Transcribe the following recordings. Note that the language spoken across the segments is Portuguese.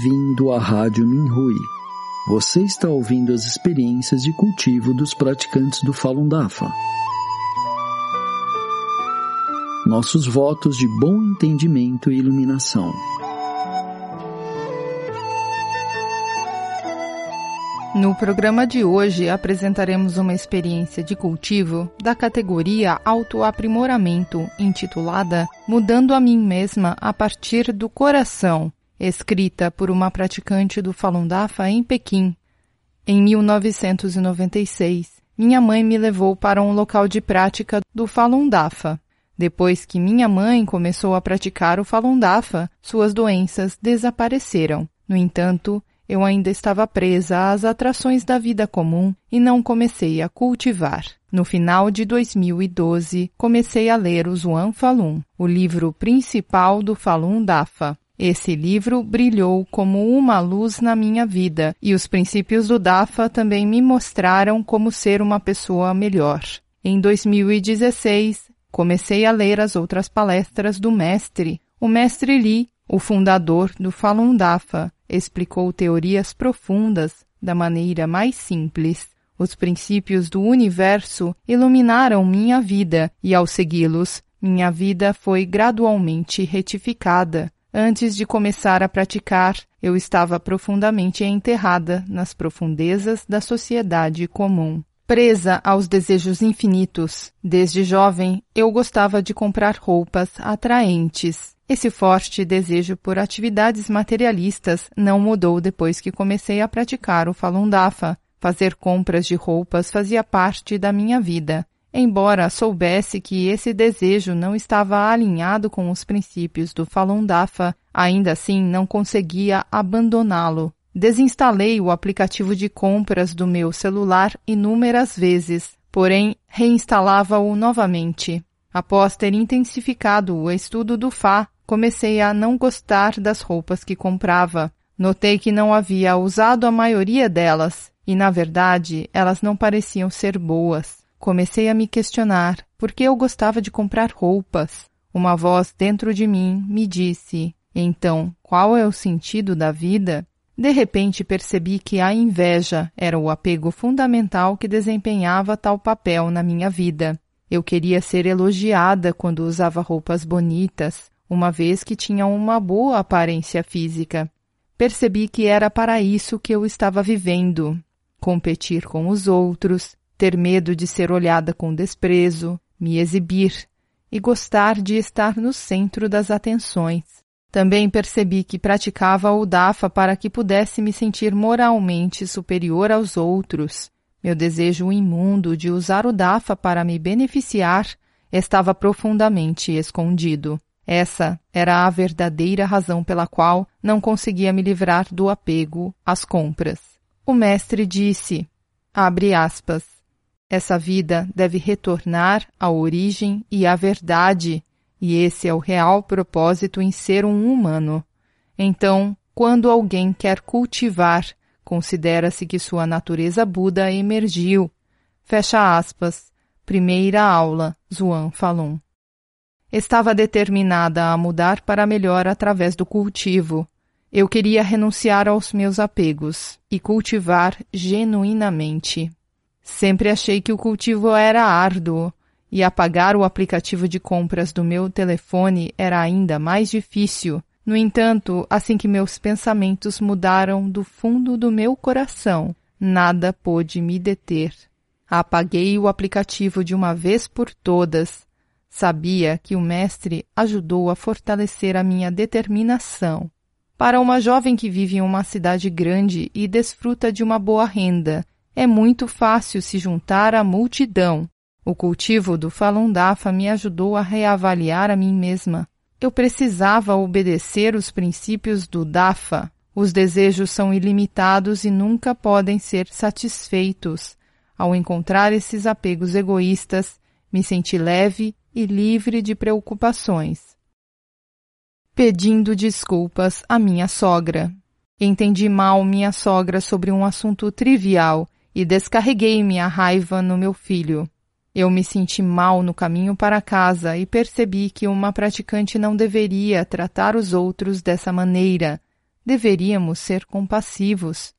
Bem-vindo à Rádio Minhui. Você está ouvindo as experiências de cultivo dos praticantes do Falun Dafa. Nossos votos de bom entendimento e iluminação. No programa de hoje apresentaremos uma experiência de cultivo da categoria Autoaprimoramento, intitulada Mudando a Mim Mesma a partir do Coração, escrita por uma praticante do Falun Dafa em Pequim. Em 1996, minha mãe me levou para um local de prática do Falun Dafa. Depois que minha mãe começou a praticar o Falun Dafa, suas doenças desapareceram. No entanto, eu ainda estava presa às atrações da vida comum e não comecei a cultivar. No final de 2012, comecei a ler o Zhuan Falun, o livro principal do Falun Dafa. Esse livro brilhou como uma luz na minha vida e os princípios do Dafa também me mostraram como ser uma pessoa melhor. Em 2016, comecei a ler as outras palestras do mestre. O mestre Li, o fundador do Falun Dafa, explicou teorias profundas da maneira mais simples. Os princípios do universo iluminaram minha vida e ao segui-los, minha vida foi gradualmente retificada. Antes de começar a praticar, eu estava profundamente enterrada nas profundezas da sociedade comum. Presa aos desejos infinitos, desde jovem eu gostava de comprar roupas atraentes. Esse forte desejo por atividades materialistas não mudou depois que comecei a praticar o Falun Dafa. Fazer compras de roupas fazia parte da minha vida. Embora soubesse que esse desejo não estava alinhado com os princípios do Falun Dafa, ainda assim não conseguia abandoná-lo. Desinstalei o aplicativo de compras do meu celular inúmeras vezes, porém reinstalava-o novamente. Após ter intensificado o estudo do Fá, comecei a não gostar das roupas que comprava. Notei que não havia usado a maioria delas, e na verdade elas não pareciam ser boas. Comecei a me questionar por que eu gostava de comprar roupas. Uma voz dentro de mim me disse: Então, qual é o sentido da vida? De repente percebi que a inveja era o apego fundamental que desempenhava tal papel na minha vida. Eu queria ser elogiada quando usava roupas bonitas, uma vez que tinha uma boa aparência física. Percebi que era para isso que eu estava vivendo: competir com os outros, ter medo de ser olhada com desprezo, me exibir e gostar de estar no centro das atenções. Também percebi que praticava o DAFA para que pudesse me sentir moralmente superior aos outros. Meu desejo imundo de usar o DAFA para me beneficiar estava profundamente escondido. Essa era a verdadeira razão pela qual não conseguia me livrar do apego às compras. O mestre disse, abre aspas, essa vida deve retornar à origem e à verdade, e esse é o real propósito em ser um humano. Então, quando alguém quer cultivar, considera-se que sua natureza Buda emergiu. Fecha aspas. Primeira aula, Zhuan Falun. Estava determinada a mudar para melhor através do cultivo. Eu queria renunciar aos meus apegos e cultivar genuinamente. Sempre achei que o cultivo era árduo e apagar o aplicativo de compras do meu telefone era ainda mais difícil. No entanto, assim que meus pensamentos mudaram do fundo do meu coração, nada pôde me deter. Apaguei o aplicativo de uma vez por todas. Sabia que o mestre ajudou a fortalecer a minha determinação. Para uma jovem que vive em uma cidade grande e desfruta de uma boa renda, É muito fácil se juntar à multidão. O cultivo do Falun Dafa me ajudou a reavaliar a mim mesma. Eu precisava obedecer os princípios do Dafa. Os desejos são ilimitados e nunca podem ser satisfeitos. Ao encontrar esses apegos egoístas, me senti leve e livre de preocupações. Pedindo desculpas à minha sogra. Entendi mal minha sogra sobre um assunto trivial e descarreguei minha raiva no meu filho. Eu me senti mal no caminho para casa e percebi que uma praticante não deveria tratar os outros dessa maneira. Deveríamos ser compassivos.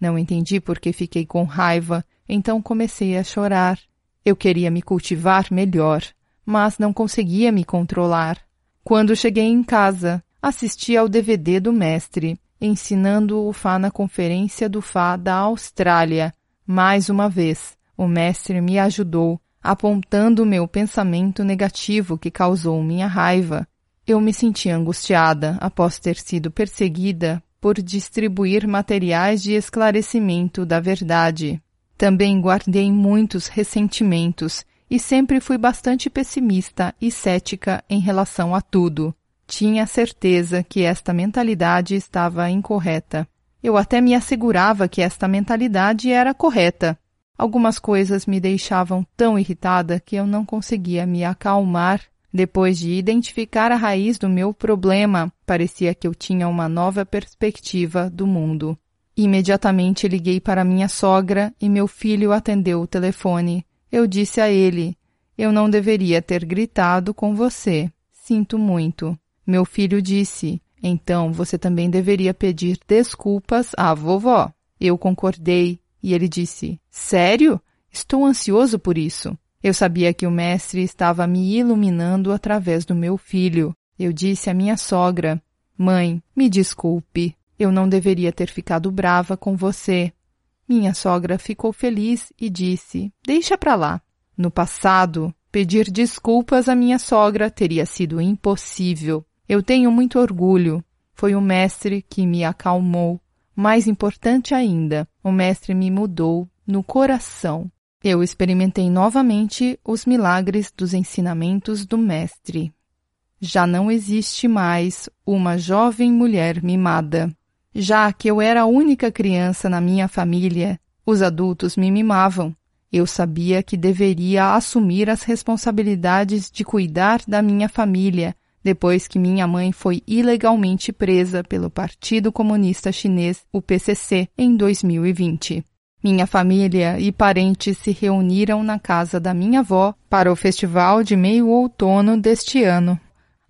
Não entendi por que fiquei com raiva, então comecei a chorar. Eu queria me cultivar melhor, mas não conseguia me controlar. Quando cheguei em casa, assisti ao DVD do mestre, ensinando o Fá na Conferência do Fá da Austrália. Mais uma vez, o mestre me ajudou, apontando o meu pensamento negativo que causou minha raiva. Eu me senti angustiada após ter sido perseguida por distribuir materiais de esclarecimento da verdade. Também guardei muitos ressentimentos e sempre fui bastante pessimista e cética em relação a tudo. Tinha certeza que esta mentalidade estava incorreta. Eu até me assegurava que esta mentalidade era correta. Algumas coisas me deixavam tão irritada que eu não conseguia me acalmar. Depois de identificar a raiz do meu problema, parecia que eu tinha uma nova perspectiva do mundo. Imediatamente liguei para minha sogra e meu filho atendeu o telefone. Eu disse a ele: Eu não deveria ter gritado com você. Sinto muito. Meu filho disse: Então você também deveria pedir desculpas à vovó. Eu concordei e ele disse: Sério? Estou ansioso por isso. Eu sabia que o mestre estava me iluminando através do meu filho. Eu disse à minha sogra: Mãe, me desculpe. Eu não deveria ter ficado brava com você. Minha sogra ficou feliz e disse: Deixa para lá. No passado, pedir desculpas à minha sogra teria sido impossível. Eu tenho muito orgulho. Foi o mestre que me acalmou. Mais importante ainda, o mestre me mudou no coração. Eu experimentei novamente os milagres dos ensinamentos do mestre. Já não existe mais uma jovem mulher mimada. Já que eu era a única criança na minha família, os adultos me mimavam. Eu sabia que deveria assumir as responsabilidades de cuidar da minha família depois que minha mãe foi ilegalmente presa pelo Partido Comunista Chinês, o PCC, em 2020. Minha família e parentes se reuniram na casa da minha avó para o festival de meio outono deste ano.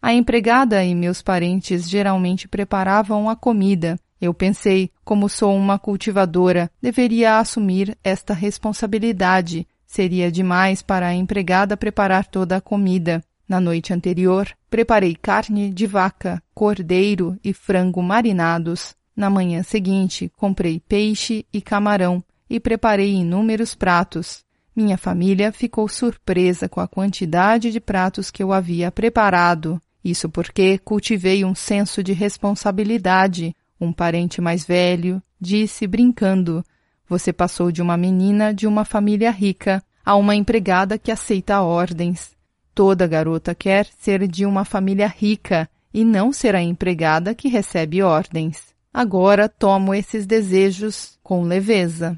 A empregada e meus parentes geralmente preparavam a comida. Eu pensei, como sou uma cultivadora, deveria assumir esta responsabilidade. Seria demais para a empregada preparar toda a comida. Na noite anterior, preparei carne de vaca, cordeiro e frango marinados. Na manhã seguinte, comprei peixe e camarão e preparei inúmeros pratos. Minha família ficou surpresa com a quantidade de pratos que eu havia preparado. Isso porque cultivei um senso de responsabilidade. Um parente mais velho disse brincando: Você passou de uma menina de uma família rica a uma empregada que aceita ordens. Toda garota quer ser de uma família rica e não ser a empregada que recebe ordens. Agora tomo esses desejos com leveza.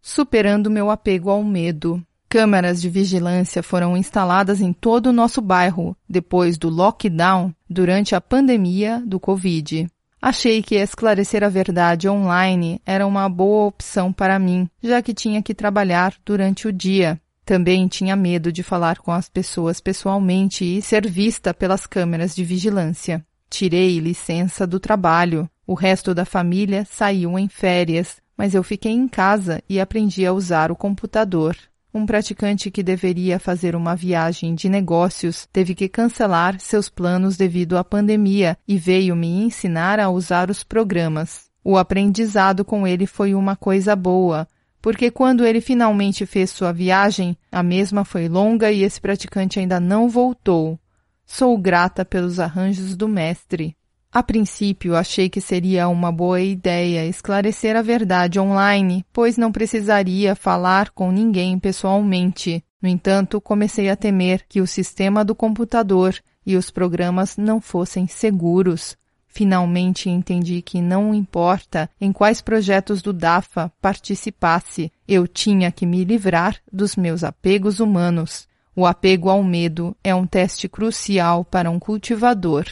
Superando meu apego ao medo. Câmeras de vigilância foram instaladas em todo o nosso bairro depois do lockdown durante a pandemia do Covid. Achei que esclarecer a verdade online era uma boa opção para mim, já que tinha que trabalhar durante o dia. Também tinha medo de falar com as pessoas pessoalmente e ser vista pelas câmeras de vigilância. Tirei licença do trabalho. O resto da família saiu em férias, mas eu fiquei em casa e aprendi a usar o computador. Um praticante que deveria fazer uma viagem de negócios teve que cancelar seus planos devido à pandemia e veio me ensinar a usar os programas. O aprendizado com ele foi uma coisa boa, porque quando ele finalmente fez sua viagem, a mesma foi longa e esse praticante ainda não voltou. Sou grata pelos arranjos do mestre. A princípio, achei que seria uma boa ideia esclarecer a verdade online, pois não precisaria falar com ninguém pessoalmente. No entanto, comecei a temer que o sistema do computador e os programas não fossem seguros. Finalmente entendi que não importa em quais projetos do DAFA participasse, eu tinha que me livrar dos meus apegos humanos. O apego ao medo é um teste crucial para um cultivador.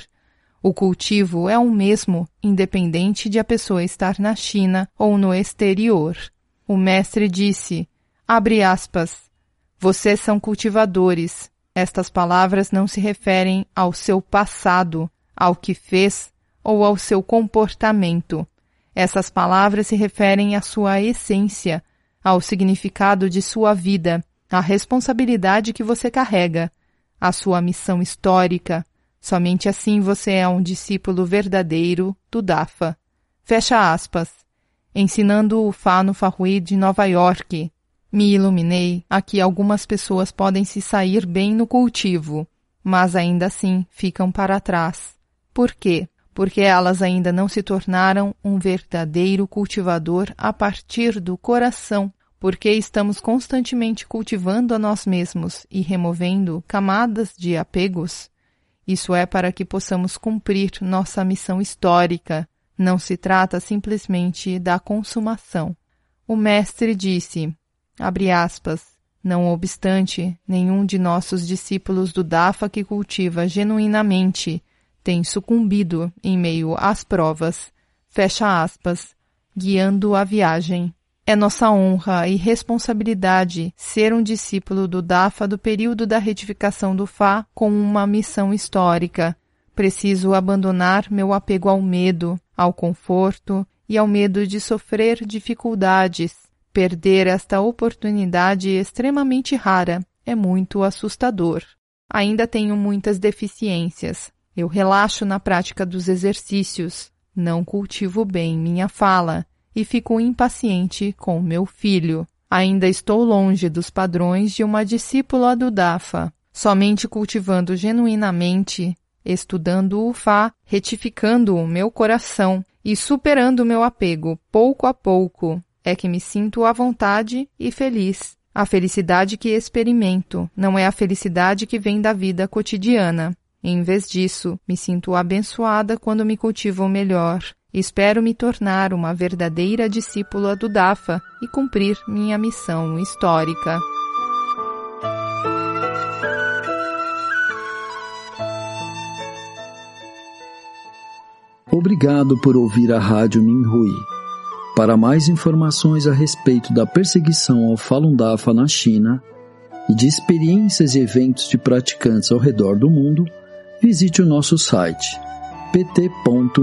O cultivo é o mesmo, independente de a pessoa estar na China ou no exterior. O mestre disse, abre aspas, vocês são cultivadores. Estas palavras não se referem ao seu passado, ao que fez ou ao seu comportamento. Essas palavras se referem à sua essência, ao significado de sua vida, à responsabilidade que você carrega, à sua missão histórica, Somente assim você é um discípulo verdadeiro do Dafa. Fecha aspas. Ensinando o Fá no Farui de Nova York. Me iluminei a que algumas pessoas podem se sair bem no cultivo, mas ainda assim ficam para trás. Por quê? Porque elas ainda não se tornaram um verdadeiro cultivador a partir do coração, porque estamos constantemente cultivando a nós mesmos e removendo camadas de apegos isso é para que possamos cumprir nossa missão histórica. Não se trata simplesmente da consumação. O mestre disse, abre aspas, não obstante, nenhum de nossos discípulos do Dafa que cultiva genuinamente tem sucumbido em meio às provas, fecha aspas, guiando a viagem. É nossa honra e responsabilidade ser um discípulo do DAFA do período da retificação do Fá com uma missão histórica. Preciso abandonar meu apego ao medo, ao conforto e ao medo de sofrer dificuldades. Perder esta oportunidade extremamente rara é muito assustador. Ainda tenho muitas deficiências. Eu relaxo na prática dos exercícios. Não cultivo bem minha fala e fico impaciente com meu filho. Ainda estou longe dos padrões de uma discípula do Dafa. Somente cultivando genuinamente, estudando o Fá, retificando o meu coração e superando o meu apego pouco a pouco, é que me sinto à vontade e feliz. A felicidade que experimento não é a felicidade que vem da vida cotidiana. Em vez disso, me sinto abençoada quando me cultivo melhor Espero me tornar uma verdadeira discípula do Dafa e cumprir minha missão histórica. Obrigado por ouvir a Rádio Minhui. Para mais informações a respeito da perseguição ao Falun Dafa na China e de experiências e eventos de praticantes ao redor do mundo, visite o nosso site pt.minrui.org.